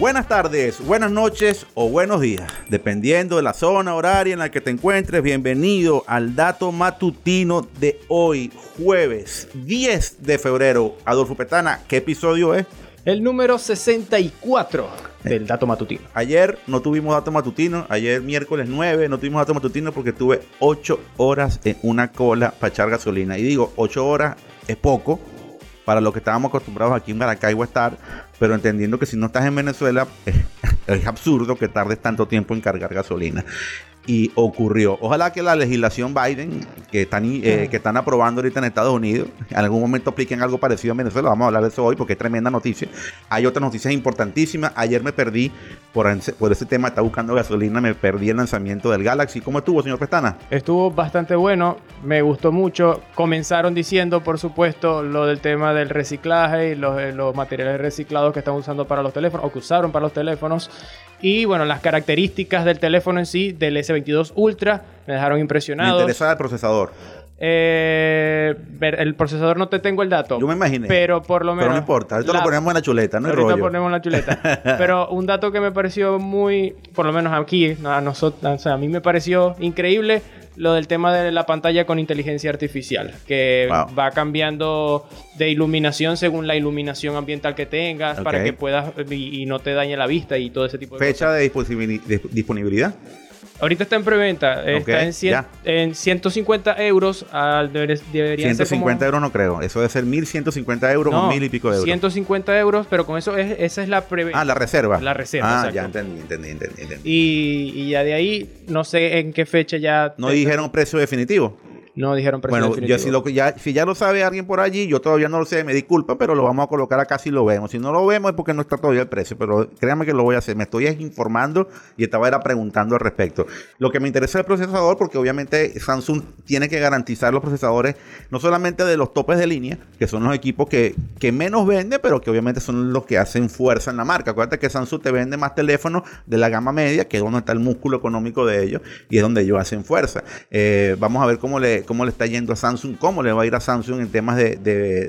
Buenas tardes, buenas noches o buenos días, dependiendo de la zona horaria en la que te encuentres. Bienvenido al dato matutino de hoy, jueves 10 de febrero. Adolfo Petana, ¿qué episodio es? El número 64 del dato matutino. Ayer no tuvimos dato matutino, ayer miércoles 9 no tuvimos dato matutino porque tuve 8 horas en una cola para echar gasolina. Y digo, 8 horas es poco para lo que estábamos acostumbrados aquí en Maracaibo a estar, pero entendiendo que si no estás en Venezuela es, es absurdo que tardes tanto tiempo en cargar gasolina y ocurrió. Ojalá que la legislación Biden, que están, eh, que están aprobando ahorita en Estados Unidos, en algún momento apliquen algo parecido en Venezuela. Vamos a hablar de eso hoy porque es tremenda noticia. Hay otras noticias importantísimas. Ayer me perdí por, por ese tema, está buscando gasolina, me perdí el lanzamiento del Galaxy. ¿Cómo estuvo, señor Pestana? Estuvo bastante bueno, me gustó mucho. Comenzaron diciendo, por supuesto, lo del tema del reciclaje y los, eh, los materiales reciclados que están usando para los teléfonos o que usaron para los teléfonos. Y bueno, las características del teléfono en sí, del S22 Ultra, me dejaron impresionado. Me interesa el procesador. Eh, el procesador no te tengo el dato. Yo me imaginé. Pero por lo menos. Pero no importa. Ahorita lo ponemos en la chuleta, no Ahorita ponemos en la chuleta. pero un dato que me pareció muy. Por lo menos aquí, a nosotros. O sea, a mí me pareció increíble lo del tema de la pantalla con inteligencia artificial, que va cambiando de iluminación según la iluminación ambiental que tengas, para que puedas y, no te dañe la vista y todo ese tipo de Fecha cosas. Fecha de disponibilidad. Ahorita está en preventa. está en, en, 150 euros. Al, debería 150 euros no creo. Eso debe ser 1150 euros o mil y pico de euros. 150 euros, pero con eso es, esa es la preventa. Ah, la reserva. La reserva. Ah, ya entendí, entendí, entendí. Y, y, ya de ahí, no sé en qué fecha ya. ¿No dijeron precio definitivo? No dijeron precio Bueno, definitivo. si, lo, ya, si ya lo sabe alguien por allí, yo todavía no lo sé, me disculpa, pero lo vamos a colocar acá si lo vemos. Si no lo vemos es porque no está todavía el precio, pero créanme que lo voy a hacer. Me estoy informando y estaba era preguntando al respecto. Lo que me interesa es el procesador, porque obviamente Samsung tiene que garantizar los procesadores, no solamente de los topes de línea, que son los equipos que, que menos vende, pero que obviamente son los que hacen fuerza en la marca. Acuérdate que Samsung te vende más teléfonos de la gama media, que es donde está el músculo económico de ellos, y es donde ellos hacen fuerza. Eh, vamos a ver cómo le, cómo le está yendo a Samsung, cómo le va a ir a Samsung en temas de,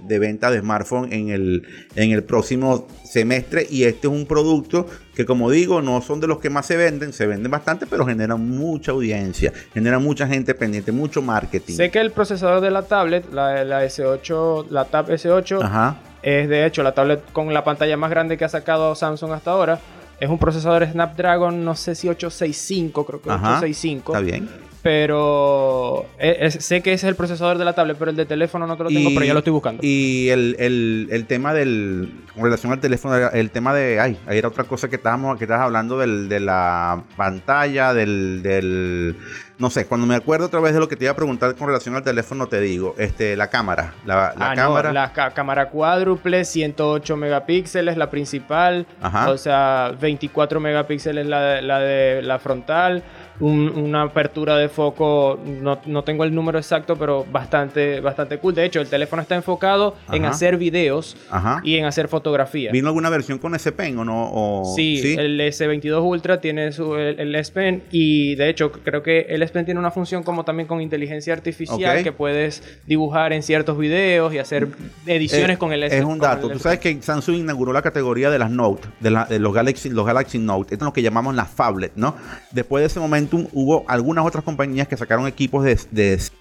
de, venta de smartphone en el, en el próximo semestre. Y este es un producto que, como digo, no son de los que más se venden, se venden bastante, pero generan mucha audiencia, generan mucha gente pendiente, mucho marketing. Sé que el procesador de la tablet, la, la S8, la Tab S8, es de hecho la tablet con la pantalla más grande que ha sacado Samsung hasta ahora. Es un procesador Snapdragon, no sé si 865, creo que 865. Está bien pero eh, sé que ese es el procesador de la tablet, pero el de teléfono no te lo tengo, pero ya lo estoy buscando. Y el, tema del, con relación al teléfono, el tema de, ay, ahí era otra cosa que estábamos, que estabas hablando del, de la pantalla, del, del, no sé, cuando me acuerdo otra vez de lo que te iba a preguntar con relación al teléfono, te digo, este, la cámara, la, ah, cámara. la cámara cuádruple, 108 megapíxeles, la principal, o sea, 24 megapíxeles la la, de, la frontal una apertura de foco, no, tengo el número exacto, pero bastante, bastante cool. De hecho, el teléfono está enfocado en hacer videos y en hacer fotografías. ¿Vino alguna versión con S Pen o no? sí, el S22 Ultra tiene su, el, S Pen y de hecho creo que el Tiene una función como también con inteligencia artificial que puedes dibujar en ciertos videos y hacer ediciones eh, con el Es un dato. Tú sabes que Samsung inauguró la categoría de las Note, de, los, Galaxy, los Galaxy Note. Esto es lo que llamamos las phablet, ¿no? Después de ese momento hubo algunas otras compañías que sacaron equipos de, de 6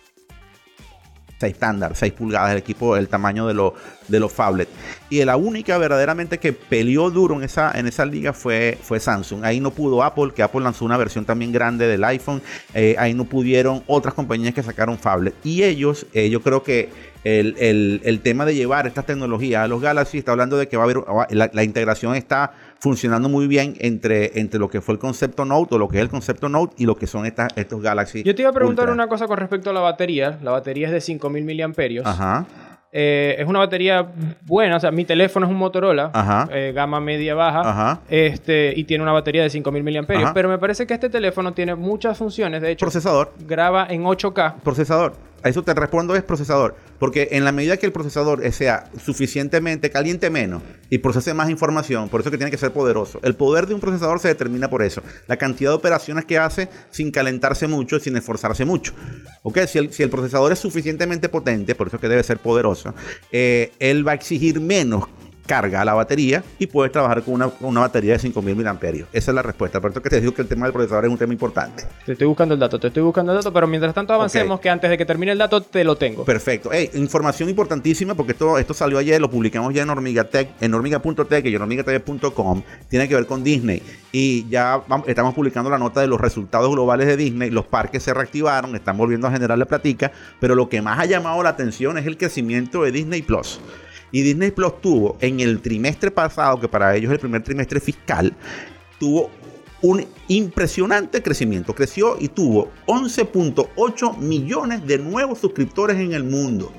estándar, 6 pulgadas, el equipo, el tamaño de, lo, de los phablets. Y la única verdaderamente que peleó duro en esa, en esa liga fue, fue Samsung. Ahí no pudo Apple, que Apple lanzó una versión también grande del iPhone. Eh, ahí no pudieron otras compañías que sacaron phablet. Y ellos, eh, yo creo que el, el, tema de llevar estas tecnologías a los Galaxy está hablando de que va a haber, la integración está funcionando muy bien entre, entre lo que fue el concepto Note o lo que es el concepto Note y lo que son estas, estos Galaxy. Yo te iba a preguntar una cosa con respecto a la batería. La batería es de 5000 miliamperios. Ajá. Eh, es una batería buena, o sea, mi teléfono es un Motorola, eh, gama media baja, este y tiene una batería de 5000 miliamperios, pero me parece que este teléfono tiene muchas funciones, de hecho, procesador, graba en 8K. Procesador. A eso te respondo es procesador. Porque en la medida que el procesador sea suficientemente caliente menos y procese más información, por eso que tiene que ser poderoso. El poder de un procesador se determina por eso. La cantidad de operaciones que hace sin calentarse mucho, sin esforzarse mucho. ¿Ok? Si el, si el procesador es suficientemente potente, por eso que debe ser poderoso, eh, él va a exigir menos carga a la batería y puedes trabajar con una, una batería de 5000 mAh. Esa es la respuesta. Por eso que te digo que el tema del procesador es un tema importante. Te estoy buscando el dato, te estoy buscando el dato, pero mientras tanto avancemos que antes de que termine el dato te lo tengo. Perfecto. información importantísima porque esto, esto salió ayer, lo publicamos ya en Hormigatech, en hormiga.tech y en. Tiene que ver con Disney. Y ya estamos publicando la nota de los resultados globales de Disney. Los parques se reactivaron, están volviendo a generar la platica, pero lo que más ha llamado la atención es el crecimiento de Disney Plus. Y Disney Plus tuvo en el trimestre pasado, que para ellos es el primer trimestre fiscal, tuvo un impresionante crecimiento. Creció y tuvo 11.8 millones de nuevos suscriptores en el mundo.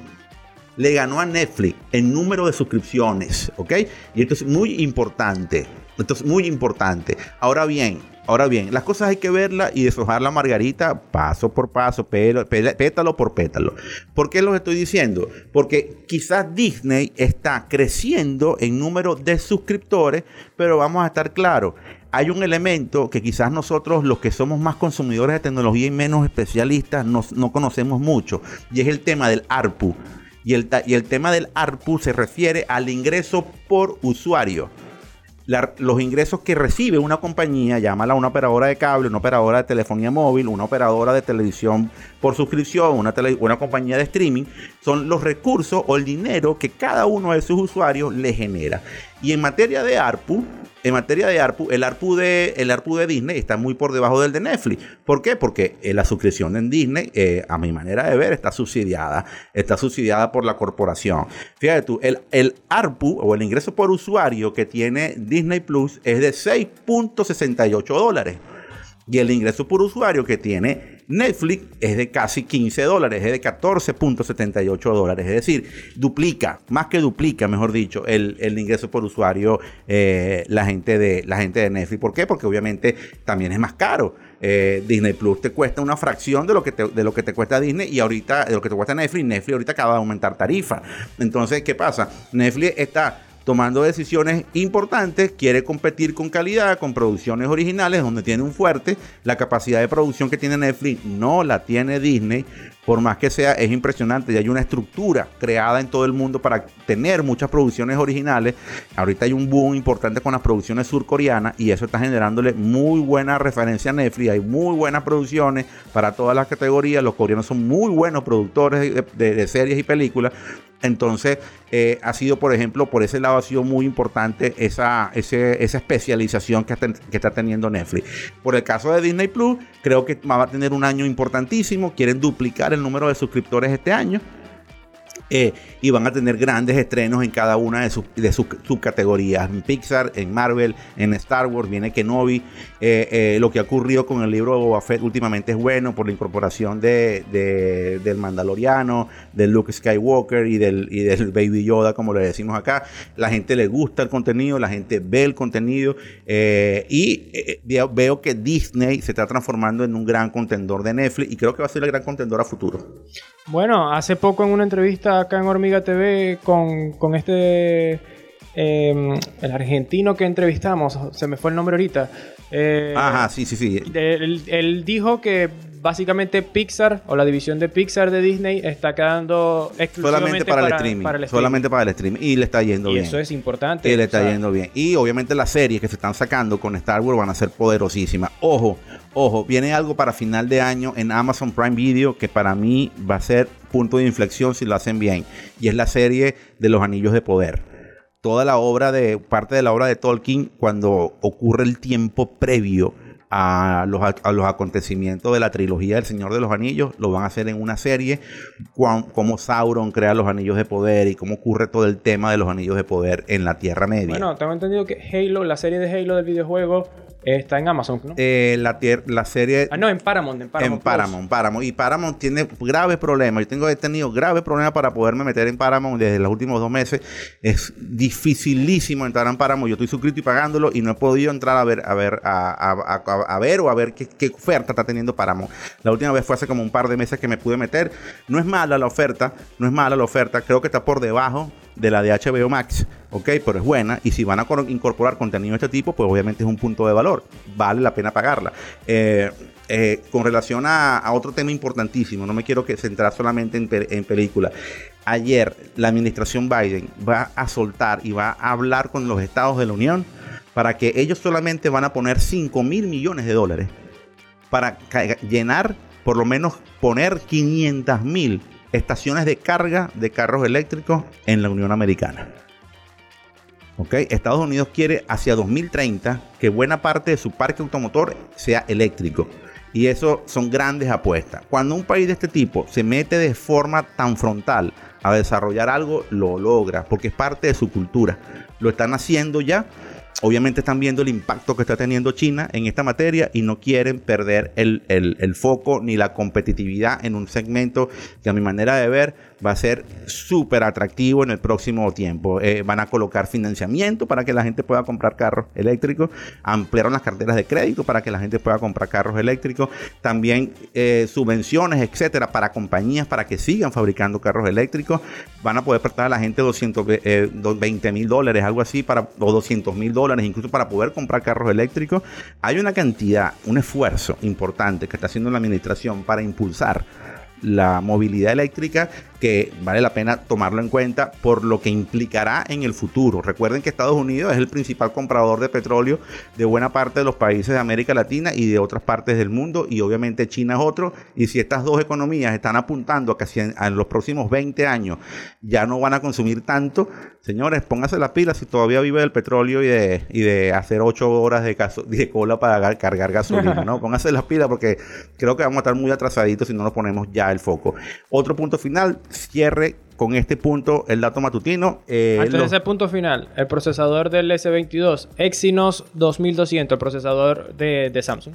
Le ganó a Netflix en número de suscripciones, ¿ok? Y esto es muy importante. Esto es muy importante. Ahora bien, Ahora bien, las cosas hay que verlas y deshojar la margarita paso por paso, pétalo por pétalo. ¿Por qué lo estoy diciendo? Porque quizás Disney está creciendo en número de suscriptores, pero vamos a estar claros. Hay un elemento que quizás nosotros, los que somos más consumidores de tecnología y menos especialistas, no, conocemos mucho, y es el tema del ARPU. Y el, y el tema del ARPU se refiere al ingreso por usuario los ingresos que recibe una compañía, llámala una operadora de cable, una operadora de telefonía móvil, una operadora de televisión por suscripción, una, una compañía de streaming, son los recursos o el dinero que cada uno de sus usuarios le genera. Y en materia de ARPU, en materia de ARPU, el ARPU de, el ARPU de Disney está muy por debajo del de Netflix. ¿Por qué? Porque eh, la suscripción en Disney, eh, a mi manera de ver, está subsidiada. Está subsidiada por la corporación. Fíjate tú, el, el ARPU o el ingreso por usuario que tiene Disney Plus es de 6.68 dólares. Y el ingreso por usuario que tiene Netflix es de casi 15 dólares, es de 14.78 dólares. Es decir, duplica, más que duplica, mejor dicho, el, ingreso por usuario eh, la, gente de, la gente de Netflix. ¿Por qué? Porque obviamente también es más caro. Eh, Disney Plus te cuesta una fracción de lo que te, de lo que te cuesta Disney y ahorita de lo que te cuesta Netflix. Netflix ahorita acaba de aumentar tarifa. Entonces, ¿qué pasa? Netflix está tomando decisiones importantes, quiere competir con calidad, con producciones originales, donde tiene un fuerte. La capacidad de producción que tiene Netflix no la tiene Disney, por más que sea, es impresionante. Y hay una estructura creada en todo el mundo para tener muchas producciones originales. Ahorita hay un boom importante con las producciones surcoreanas y eso está generándole muy buena referencia a Netflix. Hay muy buenas producciones para todas las categorías. Los coreanos son muy buenos productores de series y películas. Entonces, eh, ha sido, por ejemplo, por ese lado ha sido muy importante esa, esa especialización que, que, está teniendo Netflix. Por el caso de Disney Plus, creo que va a tener un año importantísimo. Quieren duplicar el número de suscriptores este año. Eh, y van a tener grandes estrenos en cada una de sus, de sus subcategorías. En Pixar, en Marvel, en Star Wars, viene Kenobi. Eh, eh, lo que ha ocurrido con el libro de Boba Fett últimamente es bueno por la incorporación de, del Mandaloriano, del Luke Skywalker y del, y del Baby Yoda, como le decimos acá. La gente le gusta el contenido, la gente ve el contenido y veo que Disney se está transformando en un gran contendor de Netflix y creo que va a ser el gran contendor a futuro. Bueno, hace poco en una entrevista acá en Hormiga TV con, con este, em, el argentino que entrevistamos, se me fue el nombre ahorita. Eh, Ajá, sí, sí, sí. Él, dijo que básicamente Pixar o la división de Pixar de Disney está quedando exclusivamente para, el streaming, Solamente para el streaming. Y le está yendo bien. Y eso es importante. Y le está yendo bien. Y obviamente las series que se están sacando con Star Wars van a ser poderosísimas. Ojo, ojo, viene algo para final de año en Amazon Prime Video que para mí va a ser punto de inflexión si lo hacen bien. Y es la serie de los Anillos de Poder toda la obra de, parte de la obra de Tolkien, cuando ocurre el tiempo previo a los, a los acontecimientos de la trilogía del Señor de los Anillos, lo van a hacer en una serie, cómo Sauron crea los anillos de poder y cómo ocurre todo el tema de los anillos de poder en la Tierra Media. Bueno, tengo entendido que Halo, la serie de Halo del videojuego, Está en Amazon, ¿no? Eh, la, la serie. Ah, no, en Paramount. En Paramount. En Paramount, Paramount. Y Paramount tiene graves problemas. Yo tengo he tenido graves problemas para poderme meter en Paramount desde los últimos dos meses. Es dificilísimo entrar en Paramount. Yo estoy suscrito y pagándolo y no he podido entrar a ver, a ver, a, ver o a ver qué, qué, oferta está teniendo Paramount. La última vez fue hace como un par de meses que me pude meter. No es mala la oferta, no es mala la oferta. Creo que está por debajo de la de HBO Max, ok, pero es buena. Y si van a incorporar contenido de este tipo, pues obviamente es un punto de valor. Vale la pena pagarla. Eh, eh, con relación a, otro tema importantísimo, no me quiero centrar solamente en, en películas. Ayer la administración Biden va a soltar y va a hablar con los estados de la Unión para que ellos solamente van a poner 5 mil millones de dólares para llenar, por lo menos poner 500 mil estaciones de carga de carros eléctricos en la Unión Americana. Estados Unidos quiere hacia 2030 que buena parte de su parque automotor sea eléctrico. Y eso son grandes apuestas. Cuando un país de este tipo se mete de forma tan frontal a desarrollar algo, lo logra, porque es parte de su cultura. Lo están haciendo ya obviamente están viendo el impacto que está teniendo China en esta materia y no quieren perder el, el, foco ni la competitividad en un segmento que a mi manera de ver va a ser súper atractivo en el próximo tiempo. Eh, van a colocar financiamiento para que la gente pueda comprar carros eléctricos, ampliaron las carteras de crédito para que la gente pueda comprar carros eléctricos, también eh, subvenciones, etcétera, para compañías para que sigan fabricando carros eléctricos. Van a poder prestar a la gente 220 eh, mil dólares, algo así, para, o 200 mil dólares, incluso para poder comprar carros eléctricos. Hay una cantidad, un esfuerzo importante que está haciendo la administración para impulsar la movilidad eléctrica que vale la pena tomarlo en cuenta por lo que implicará en el futuro. Recuerden que Estados Unidos es el principal comprador de petróleo de buena parte de los países de América Latina y de otras partes del mundo y obviamente China es otro. Y si estas dos economías están apuntando a que en los próximos 20 años ya no van a consumir tanto, señores, pónganse las pilas si todavía vive del petróleo y de, y de hacer 8 horas de, de cola para cargar gasolina, ¿no? Pónganse las pilas porque creo que vamos a estar muy atrasaditos si no nos ponemos ya el foco. Otro punto final, cierre con este punto el dato matutino. Eh, Antes de ese punto final, el procesador del S22, Exynos 2200, el procesador de, Samsung.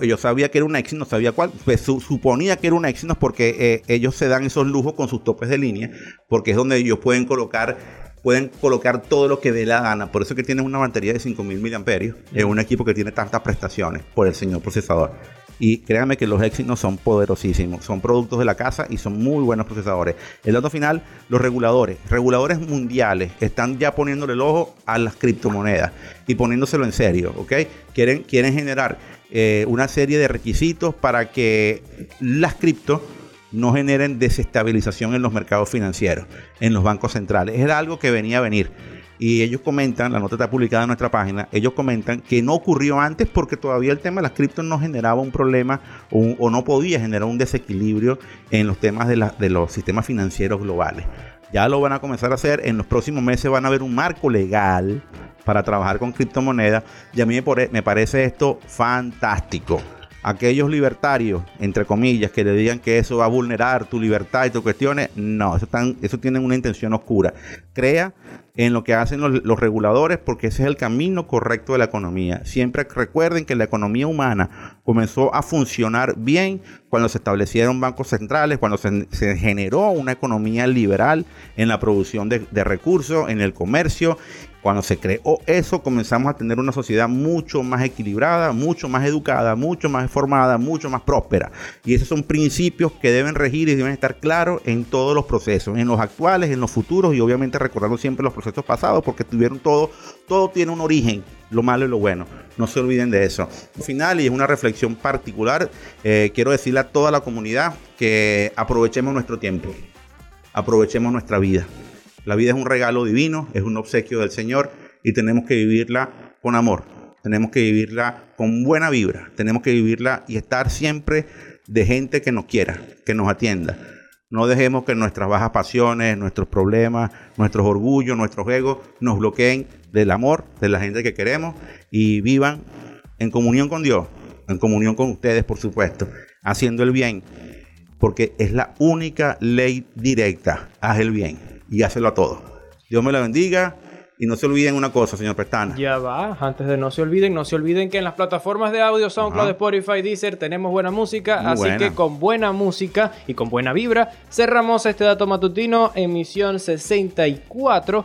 yo sabía que era un Exynos, sabía cuál, pues, suponía que era un Exynos porque eh, ellos se dan esos lujos con sus topes de línea, porque es donde ellos pueden colocar pueden colocar todo lo que dé la gana. Por eso que tienen una batería de 5000 mAh. Es un equipo que tiene tantas prestaciones por el señor procesador. Y créanme que los Exynos son poderosísimos. Son productos de la casa y son muy buenos procesadores. El dato final, los reguladores. Reguladores mundiales están ya poniéndole el ojo a las criptomonedas y poniéndoselo en serio, ¿ok? Quieren, generar eh, una serie de requisitos para que las criptos no generen desestabilización en los mercados financieros, en los bancos centrales. Era algo que venía a venir. Y ellos comentan, la nota está publicada en nuestra página, ellos comentan que no ocurrió antes porque todavía el tema de las criptos no generaba un problema o, no podía generar un desequilibrio en los temas de, los sistemas financieros globales. Ya lo van a comenzar a hacer, en los próximos meses van a haber un marco legal para trabajar con criptomonedas y a mí me parece esto fantástico aquellos libertarios, entre comillas, que le digan que eso va a vulnerar tu libertad y tus cuestiones, no, eso, están, eso tienen una intención oscura. Crea en lo que hacen los, reguladores porque ese es el camino correcto de la economía. Siempre recuerden que la economía humana comenzó a funcionar bien cuando se establecieron bancos centrales, cuando se, generó una economía liberal en la producción de, de recursos, en el comercio cuando se creó eso, comenzamos a tener una sociedad mucho más equilibrada, mucho más educada, mucho más formada, mucho más próspera. Y esos son principios que deben regir y deben estar claros en todos los procesos, en los actuales, en los futuros y obviamente recordando siempre los procesos pasados porque tuvieron todo, todo tiene un origen, lo malo y lo bueno. No se olviden de eso. Al final, y es una reflexión particular, eh, quiero decirle a toda la comunidad que aprovechemos nuestro tiempo, aprovechemos nuestra vida. La vida es un regalo divino, es un obsequio del Señor y tenemos que vivirla con amor. Tenemos que vivirla con buena vibra. Tenemos que vivirla y estar siempre de gente que nos quiera, que nos atienda. No dejemos que nuestras bajas pasiones, nuestros problemas, nuestros orgullos, nuestros egos nos bloqueen del amor de la gente que queremos y vivan en comunión con Dios, en comunión con ustedes, por supuesto, haciendo el bien, porque es la única ley directa. Haz el bien y hácelo a todos. Dios me la bendiga. Y no se olviden una cosa, señor Pestana. Ya va, antes de no se olviden, no se olviden que en las plataformas de audio, SoundCloud, Spotify, Deezer, tenemos buena música. así que con buena música y con buena vibra, cerramos este dato matutino, emisión 64.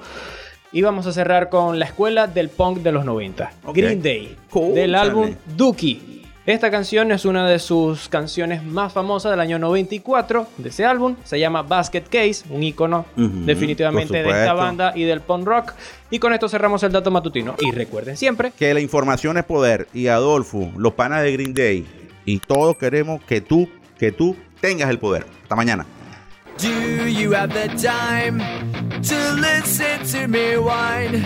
Y vamos a cerrar con la escuela del punk de los 90. Green Day. Del álbum Dookie. Esta canción es una de sus canciones más famosas del año 94 de ese álbum. Se llama Basket Case, un icono definitivamente de esta banda y del punk rock. Y con esto cerramos el dato matutino. Y recuerden siempre que la información es poder. Y Adolfo, los panas de Green Day y todos queremos que tú, que tú tengas el poder. Hasta mañana. Do you have the time to listen to me whine?